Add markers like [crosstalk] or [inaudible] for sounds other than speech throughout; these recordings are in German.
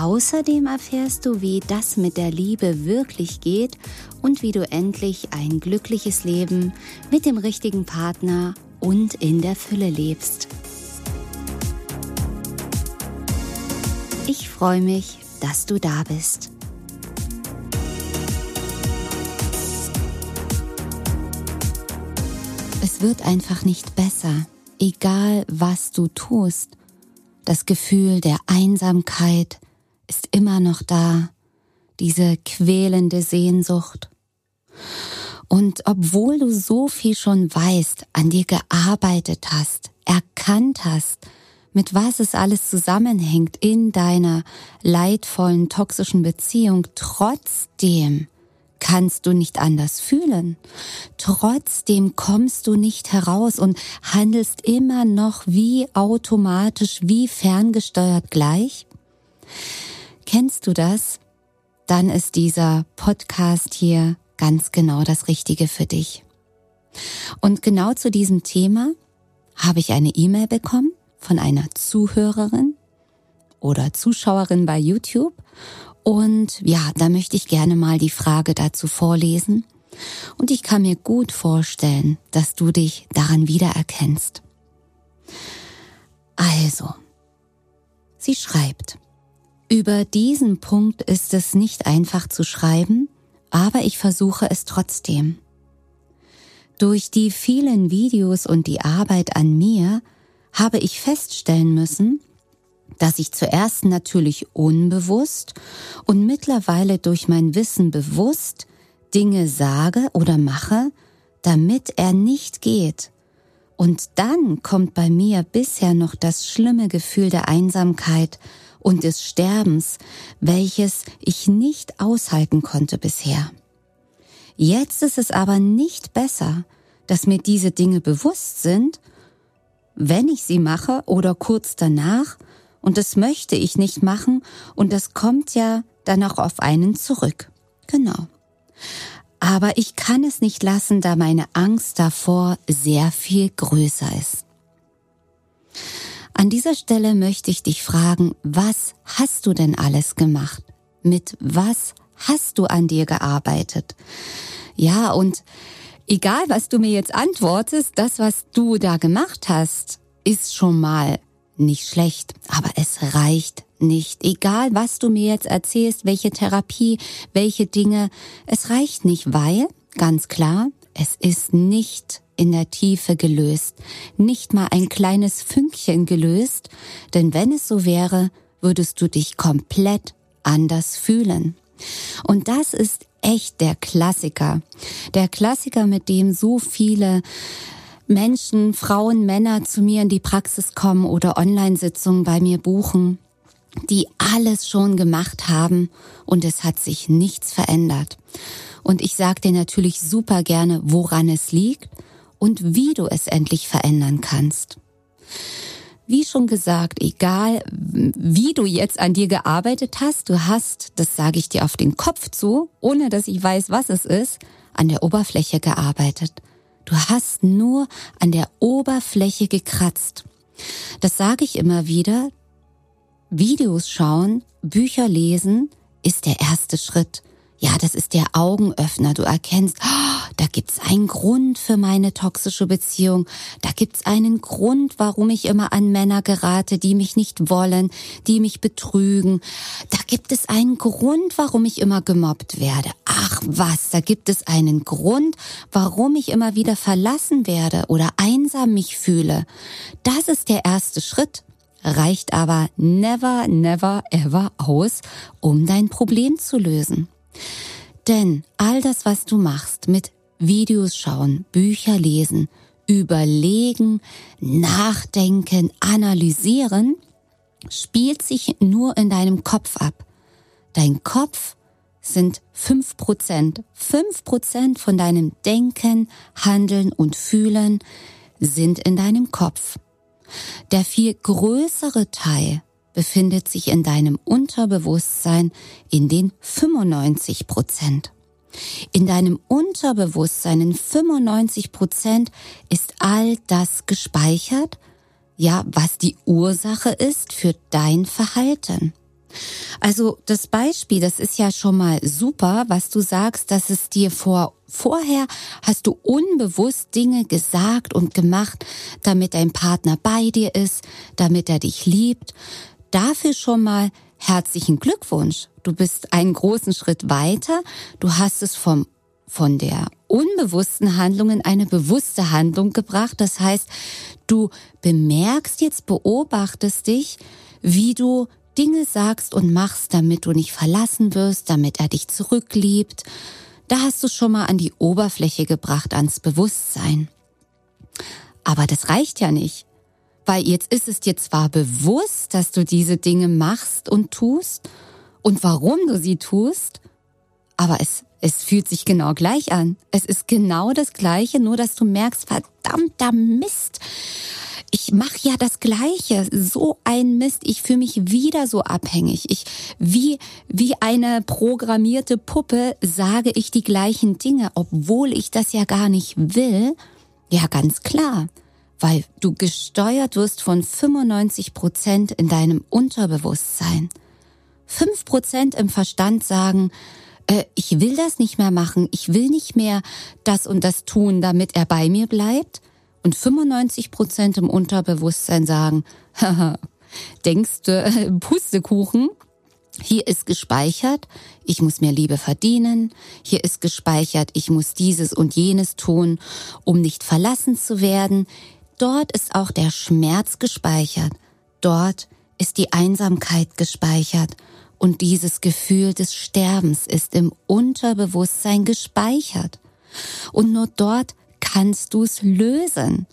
Außerdem erfährst du, wie das mit der Liebe wirklich geht und wie du endlich ein glückliches Leben mit dem richtigen Partner und in der Fülle lebst. Ich freue mich, dass du da bist. Es wird einfach nicht besser, egal was du tust. Das Gefühl der Einsamkeit, ist immer noch da, diese quälende Sehnsucht. Und obwohl du so viel schon weißt, an dir gearbeitet hast, erkannt hast, mit was es alles zusammenhängt in deiner leidvollen, toxischen Beziehung, trotzdem kannst du nicht anders fühlen. Trotzdem kommst du nicht heraus und handelst immer noch wie automatisch, wie ferngesteuert gleich. Kennst du das? Dann ist dieser Podcast hier ganz genau das Richtige für dich. Und genau zu diesem Thema habe ich eine E-Mail bekommen von einer Zuhörerin oder Zuschauerin bei YouTube. Und ja, da möchte ich gerne mal die Frage dazu vorlesen. Und ich kann mir gut vorstellen, dass du dich daran wiedererkennst. Also, sie schreibt, über diesen Punkt ist es nicht einfach zu schreiben, aber ich versuche es trotzdem. Durch die vielen Videos und die Arbeit an mir habe ich feststellen müssen, dass ich zuerst natürlich unbewusst und mittlerweile durch mein Wissen bewusst Dinge sage oder mache, damit er nicht geht. Und dann kommt bei mir bisher noch das schlimme Gefühl der Einsamkeit und des Sterbens, welches ich nicht aushalten konnte bisher. Jetzt ist es aber nicht besser, dass mir diese Dinge bewusst sind, wenn ich sie mache oder kurz danach, und das möchte ich nicht machen, und das kommt ja dann auch auf einen zurück. Genau. Aber ich kann es nicht lassen, da meine Angst davor sehr viel größer ist. An dieser Stelle möchte ich dich fragen, was hast du denn alles gemacht? Mit was hast du an dir gearbeitet? Ja, und egal was du mir jetzt antwortest, das, was du da gemacht hast, ist schon mal nicht schlecht, aber es reicht nicht. Egal, was du mir jetzt erzählst, welche Therapie, welche Dinge, es reicht nicht, weil, ganz klar, es ist nicht in der Tiefe gelöst, nicht mal ein kleines Fünkchen gelöst, denn wenn es so wäre, würdest du dich komplett anders fühlen. Und das ist echt der Klassiker. Der Klassiker, mit dem so viele Menschen, Frauen, Männer zu mir in die Praxis kommen oder Online-Sitzungen bei mir buchen, die alles schon gemacht haben und es hat sich nichts verändert. Und ich sage dir natürlich super gerne, woran es liegt und wie du es endlich verändern kannst. Wie schon gesagt, egal wie du jetzt an dir gearbeitet hast, du hast, das sage ich dir auf den Kopf zu, ohne dass ich weiß, was es ist, an der Oberfläche gearbeitet. Du hast nur an der Oberfläche gekratzt. Das sage ich immer wieder. Videos schauen, Bücher lesen ist der erste Schritt. Ja, das ist der Augenöffner. Du erkennst, oh, da gibt's einen Grund für meine toxische Beziehung. Da gibt's einen Grund, warum ich immer an Männer gerate, die mich nicht wollen, die mich betrügen. Da gibt es einen Grund, warum ich immer gemobbt werde. Ach was, da gibt es einen Grund, warum ich immer wieder verlassen werde oder einsam mich fühle. Das ist der erste Schritt reicht aber never, never, ever aus, um dein Problem zu lösen. Denn all das, was du machst mit Videos schauen, Bücher lesen, überlegen, nachdenken, analysieren, spielt sich nur in deinem Kopf ab. Dein Kopf sind fünf Prozent. Fünf Prozent von deinem Denken, Handeln und Fühlen sind in deinem Kopf. Der viel größere Teil befindet sich in deinem Unterbewusstsein in den 95 Prozent. In deinem Unterbewusstsein in 95 Prozent ist all das gespeichert, ja, was die Ursache ist für dein Verhalten. Also das Beispiel, das ist ja schon mal super, was du sagst, dass es dir vor vorher hast du unbewusst Dinge gesagt und gemacht, damit dein Partner bei dir ist, damit er dich liebt. Dafür schon mal herzlichen Glückwunsch. Du bist einen großen Schritt weiter. Du hast es vom von der unbewussten Handlung in eine bewusste Handlung gebracht. Das heißt, du bemerkst jetzt, beobachtest dich, wie du Dinge sagst und machst, damit du nicht verlassen wirst, damit er dich zurückliebt. Da hast du schon mal an die Oberfläche gebracht, ans Bewusstsein. Aber das reicht ja nicht, weil jetzt ist es dir zwar bewusst, dass du diese Dinge machst und tust und warum du sie tust, aber es es fühlt sich genau gleich an. Es ist genau das Gleiche, nur dass du merkst, verdammter Mist. Ich mache ja das Gleiche, so ein Mist. Ich fühle mich wieder so abhängig. Ich wie wie eine programmierte Puppe sage ich die gleichen Dinge, obwohl ich das ja gar nicht will. Ja, ganz klar, weil du gesteuert wirst von 95 Prozent in deinem Unterbewusstsein. Fünf Prozent im Verstand sagen, äh, ich will das nicht mehr machen, ich will nicht mehr das und das tun, damit er bei mir bleibt. Und 95 Prozent im Unterbewusstsein sagen, [laughs] denkst du, äh, [laughs] Pustekuchen, hier ist gespeichert, ich muss mir Liebe verdienen. Hier ist gespeichert, ich muss dieses und jenes tun, um nicht verlassen zu werden. Dort ist auch der Schmerz gespeichert. Dort ist die Einsamkeit gespeichert. Und dieses Gefühl des Sterbens ist im Unterbewusstsein gespeichert. Und nur dort kannst du es lösen.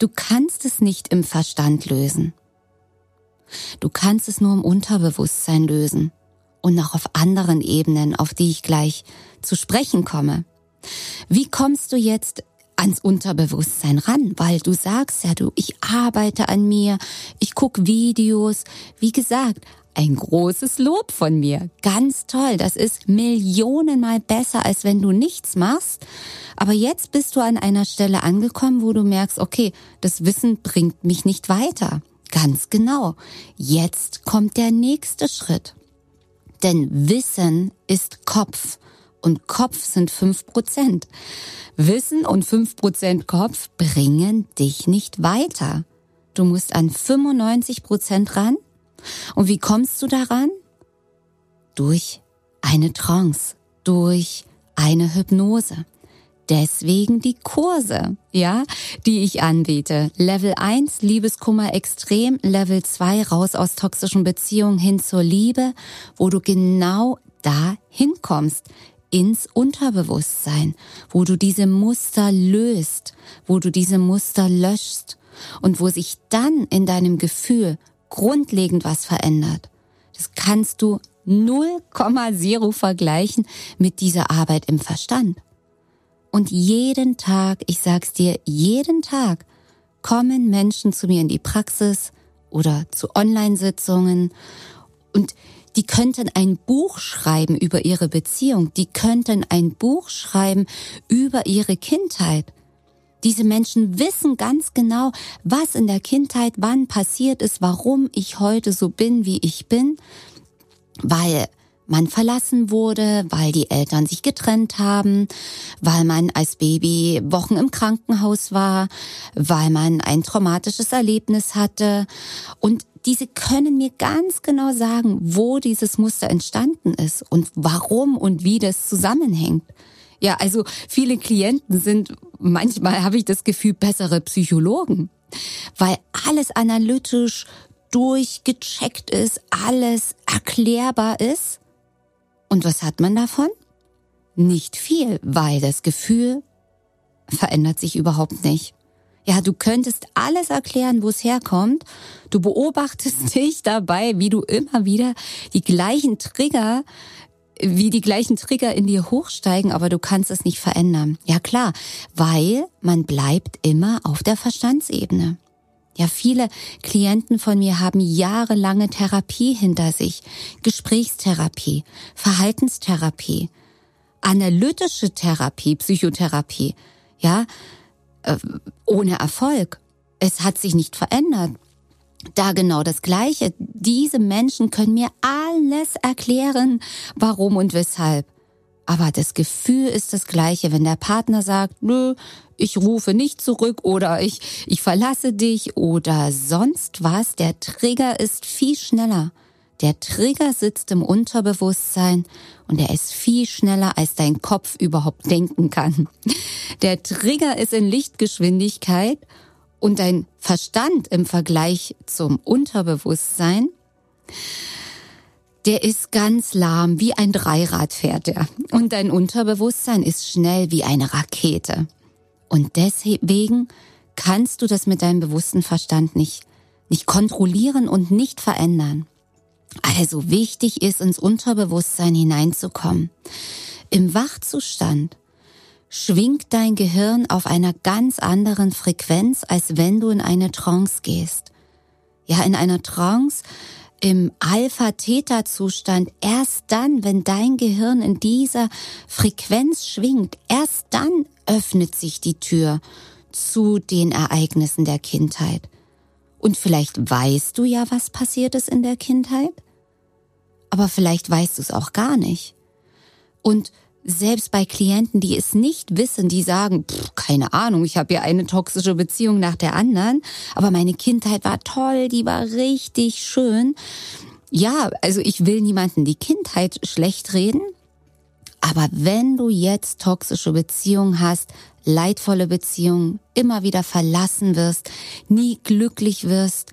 Du kannst es nicht im Verstand lösen. Du kannst es nur im Unterbewusstsein lösen und noch auf anderen Ebenen, auf die ich gleich zu sprechen komme. Wie kommst du jetzt ans Unterbewusstsein ran, weil du sagst ja, du, ich arbeite an mir, ich gucke Videos. Wie gesagt, ein großes Lob von mir. Ganz toll. Das ist millionenmal besser, als wenn du nichts machst. Aber jetzt bist du an einer Stelle angekommen, wo du merkst, okay, das Wissen bringt mich nicht weiter. Ganz genau. Jetzt kommt der nächste Schritt. Denn Wissen ist Kopf und Kopf sind fünf Prozent. Wissen und fünf Prozent Kopf bringen dich nicht weiter. Du musst an 95 Prozent ran und wie kommst du daran? Durch eine Trance, durch eine Hypnose. Deswegen die Kurse, ja, die ich anbiete. Level 1, Liebeskummer extrem. Level 2, raus aus toxischen Beziehungen hin zur Liebe, wo du genau da hinkommst ins Unterbewusstsein, wo du diese Muster löst, wo du diese Muster löschst und wo sich dann in deinem Gefühl grundlegend was verändert. Das kannst du 0,0 vergleichen mit dieser Arbeit im Verstand. Und jeden Tag, ich sag's dir, jeden Tag kommen Menschen zu mir in die Praxis oder zu Online-Sitzungen und die könnten ein Buch schreiben über ihre Beziehung, die könnten ein Buch schreiben über ihre Kindheit. Diese Menschen wissen ganz genau, was in der Kindheit wann passiert ist, warum ich heute so bin, wie ich bin, weil man verlassen wurde, weil die Eltern sich getrennt haben, weil man als Baby Wochen im Krankenhaus war, weil man ein traumatisches Erlebnis hatte. Und diese können mir ganz genau sagen, wo dieses Muster entstanden ist und warum und wie das zusammenhängt. Ja, also viele Klienten sind, manchmal habe ich das Gefühl, bessere Psychologen, weil alles analytisch durchgecheckt ist, alles erklärbar ist. Und was hat man davon? Nicht viel, weil das Gefühl verändert sich überhaupt nicht. Ja, du könntest alles erklären, wo es herkommt. Du beobachtest [laughs] dich dabei, wie du immer wieder die gleichen Trigger wie die gleichen Trigger in dir hochsteigen, aber du kannst es nicht verändern. Ja klar, weil man bleibt immer auf der Verstandsebene. Ja, viele Klienten von mir haben jahrelange Therapie hinter sich. Gesprächstherapie, Verhaltenstherapie, analytische Therapie, Psychotherapie. Ja, äh, ohne Erfolg. Es hat sich nicht verändert. Da genau das Gleiche. Diese Menschen können mir alles erklären, warum und weshalb. Aber das Gefühl ist das gleiche, wenn der Partner sagt, nö, ich rufe nicht zurück oder ich, ich verlasse dich oder sonst was. Der Trigger ist viel schneller. Der Trigger sitzt im Unterbewusstsein und er ist viel schneller, als dein Kopf überhaupt denken kann. Der Trigger ist in Lichtgeschwindigkeit und dein Verstand im Vergleich zum Unterbewusstsein der ist ganz lahm, wie ein Dreirad fährt er. Und dein Unterbewusstsein ist schnell wie eine Rakete. Und deswegen kannst du das mit deinem bewussten Verstand nicht, nicht kontrollieren und nicht verändern. Also wichtig ist, ins Unterbewusstsein hineinzukommen. Im Wachzustand schwingt dein Gehirn auf einer ganz anderen Frequenz, als wenn du in eine Trance gehst. Ja, in einer Trance im Alpha-Theta-Zustand, erst dann, wenn dein Gehirn in dieser Frequenz schwingt, erst dann öffnet sich die Tür zu den Ereignissen der Kindheit. Und vielleicht weißt du ja, was passiert ist in der Kindheit, aber vielleicht weißt du es auch gar nicht. Und selbst bei Klienten, die es nicht wissen, die sagen, pff, keine Ahnung, ich habe ja eine toxische Beziehung nach der anderen, aber meine Kindheit war toll, die war richtig schön. Ja, also ich will niemanden die Kindheit schlecht reden, aber wenn du jetzt toxische Beziehungen hast, leidvolle Beziehungen, immer wieder verlassen wirst, nie glücklich wirst,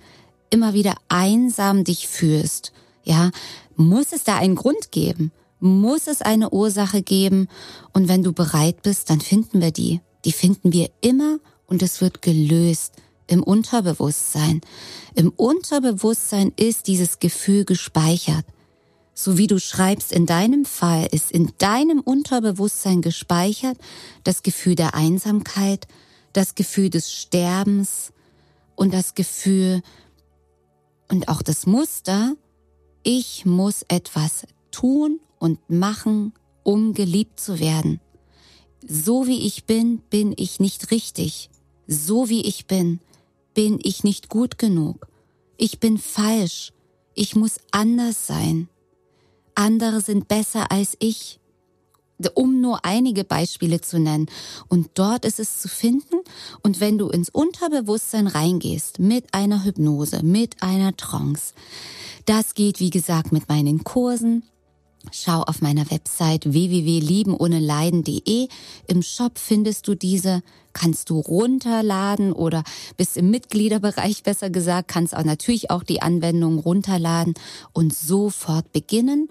immer wieder einsam dich fühlst, ja, muss es da einen Grund geben muss es eine Ursache geben und wenn du bereit bist, dann finden wir die. Die finden wir immer und es wird gelöst im Unterbewusstsein. Im Unterbewusstsein ist dieses Gefühl gespeichert. So wie du schreibst, in deinem Fall ist in deinem Unterbewusstsein gespeichert das Gefühl der Einsamkeit, das Gefühl des Sterbens und das Gefühl und auch das Muster, ich muss etwas tun und machen, um geliebt zu werden. So wie ich bin, bin ich nicht richtig. So wie ich bin, bin ich nicht gut genug. Ich bin falsch. Ich muss anders sein. Andere sind besser als ich. Um nur einige Beispiele zu nennen. Und dort ist es zu finden. Und wenn du ins Unterbewusstsein reingehst mit einer Hypnose, mit einer Trance, das geht, wie gesagt, mit meinen Kursen, Schau auf meiner Website www.liebenohneleiden.de. Im Shop findest du diese, kannst du runterladen oder bist im Mitgliederbereich besser gesagt, kannst auch natürlich auch die Anwendung runterladen und sofort beginnen.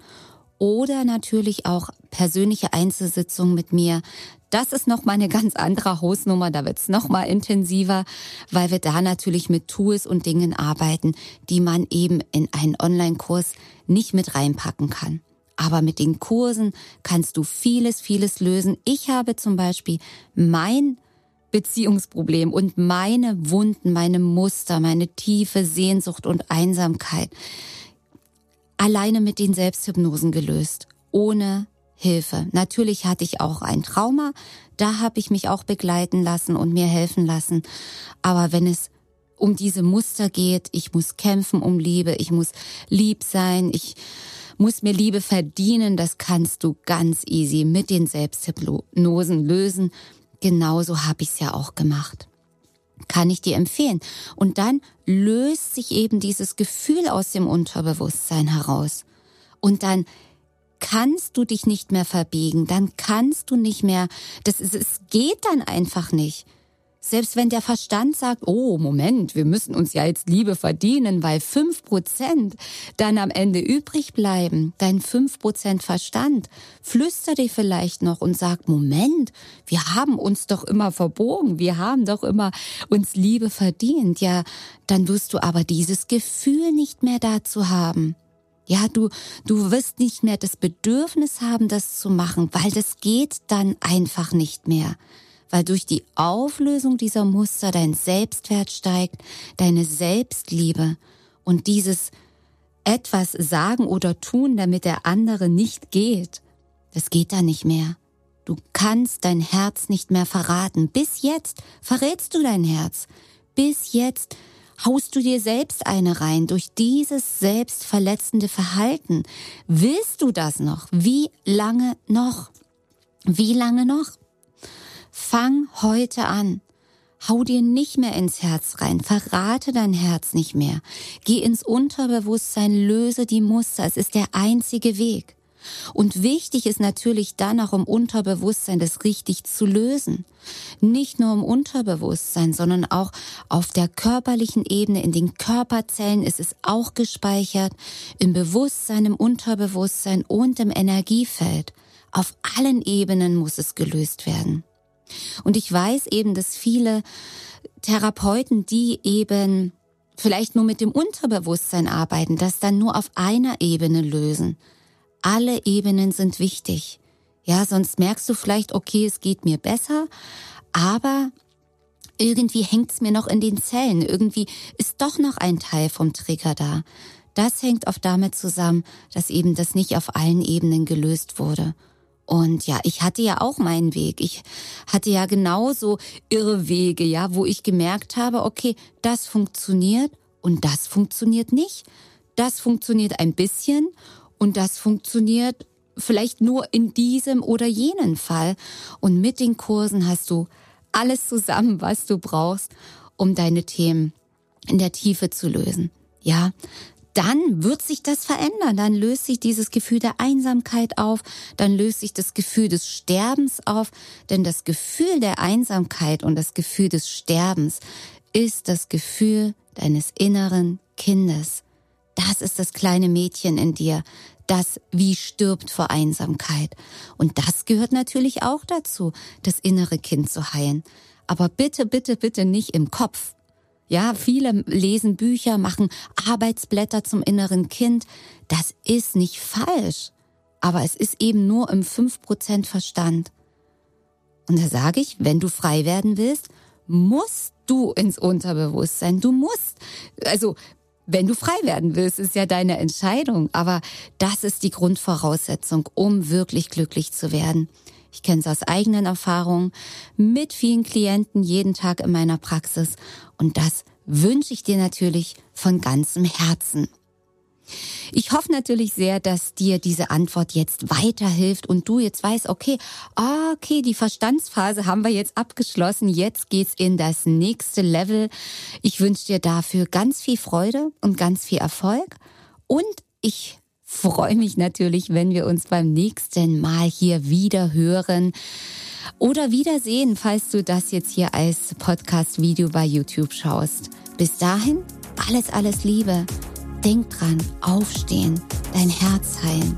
Oder natürlich auch persönliche Einzelsitzungen mit mir. Das ist nochmal eine ganz andere Hausnummer, da wird's nochmal intensiver, weil wir da natürlich mit Tools und Dingen arbeiten, die man eben in einen Online-Kurs nicht mit reinpacken kann. Aber mit den Kursen kannst du vieles, vieles lösen. Ich habe zum Beispiel mein Beziehungsproblem und meine Wunden, meine Muster, meine tiefe Sehnsucht und Einsamkeit alleine mit den Selbsthypnosen gelöst, ohne Hilfe. Natürlich hatte ich auch ein Trauma, da habe ich mich auch begleiten lassen und mir helfen lassen. Aber wenn es um diese Muster geht, ich muss kämpfen um Liebe, ich muss lieb sein, ich muss mir Liebe verdienen, das kannst du ganz easy mit den Selbsthypnosen lösen. Genauso habe ich es ja auch gemacht. Kann ich dir empfehlen. Und dann löst sich eben dieses Gefühl aus dem Unterbewusstsein heraus. Und dann kannst du dich nicht mehr verbiegen, dann kannst du nicht mehr, das ist, es geht dann einfach nicht. Selbst wenn der Verstand sagt, oh, Moment, wir müssen uns ja jetzt Liebe verdienen, weil fünf Prozent dann am Ende übrig bleiben, dein fünf Prozent Verstand, flüstert dir vielleicht noch und sagt, Moment, wir haben uns doch immer verbogen, wir haben doch immer uns Liebe verdient. Ja, dann wirst du aber dieses Gefühl nicht mehr dazu haben. Ja, du, du wirst nicht mehr das Bedürfnis haben, das zu machen, weil das geht dann einfach nicht mehr. Weil durch die Auflösung dieser Muster dein Selbstwert steigt, deine Selbstliebe und dieses etwas sagen oder tun, damit der andere nicht geht, das geht dann nicht mehr. Du kannst dein Herz nicht mehr verraten. Bis jetzt verrätst du dein Herz. Bis jetzt haust du dir selbst eine rein durch dieses selbstverletzende Verhalten. Willst du das noch? Wie lange noch? Wie lange noch? Fang heute an. Hau dir nicht mehr ins Herz rein, verrate dein Herz nicht mehr. Geh ins Unterbewusstsein, löse die Muster. Es ist der einzige Weg. Und wichtig ist natürlich dann auch im Unterbewusstsein, das richtig zu lösen. Nicht nur im Unterbewusstsein, sondern auch auf der körperlichen Ebene, in den Körperzellen ist es auch gespeichert, im Bewusstsein, im Unterbewusstsein und im Energiefeld. Auf allen Ebenen muss es gelöst werden. Und ich weiß eben, dass viele Therapeuten, die eben vielleicht nur mit dem Unterbewusstsein arbeiten, das dann nur auf einer Ebene lösen alle Ebenen sind wichtig. Ja, sonst merkst du vielleicht, okay, es geht mir besser, aber irgendwie hängt's mir noch in den Zellen. Irgendwie ist doch noch ein Teil vom Trigger da. Das hängt oft damit zusammen, dass eben das nicht auf allen Ebenen gelöst wurde. Und ja, ich hatte ja auch meinen Weg. Ich hatte ja genauso irre Wege, ja, wo ich gemerkt habe, okay, das funktioniert und das funktioniert nicht. Das funktioniert ein bisschen und das funktioniert vielleicht nur in diesem oder jenen Fall. Und mit den Kursen hast du alles zusammen, was du brauchst, um deine Themen in der Tiefe zu lösen. Ja, dann wird sich das verändern. Dann löst sich dieses Gefühl der Einsamkeit auf, dann löst sich das Gefühl des Sterbens auf, denn das Gefühl der Einsamkeit und das Gefühl des Sterbens ist das Gefühl deines inneren Kindes. Das ist das kleine Mädchen in dir, das wie stirbt vor Einsamkeit. Und das gehört natürlich auch dazu, das innere Kind zu heilen. Aber bitte, bitte, bitte nicht im Kopf. Ja, viele lesen Bücher, machen Arbeitsblätter zum inneren Kind. Das ist nicht falsch. Aber es ist eben nur im 5% Verstand. Und da sage ich, wenn du frei werden willst, musst du ins Unterbewusstsein. Du musst. Also wenn du frei werden willst, ist ja deine Entscheidung. Aber das ist die Grundvoraussetzung, um wirklich glücklich zu werden. Ich kenne es aus eigenen Erfahrungen mit vielen Klienten jeden Tag in meiner Praxis. Und das wünsche ich dir natürlich von ganzem Herzen. Ich hoffe natürlich sehr, dass dir diese Antwort jetzt weiterhilft und du jetzt weißt, okay, ah, okay, die Verstandsphase haben wir jetzt abgeschlossen. Jetzt geht's in das nächste Level. Ich wünsche dir dafür ganz viel Freude und ganz viel Erfolg und ich freue mich natürlich, wenn wir uns beim nächsten Mal hier wieder hören oder wiedersehen, falls du das jetzt hier als Podcast-Video bei YouTube schaust. Bis dahin, alles, alles Liebe. Denk dran, aufstehen, dein Herz heilen.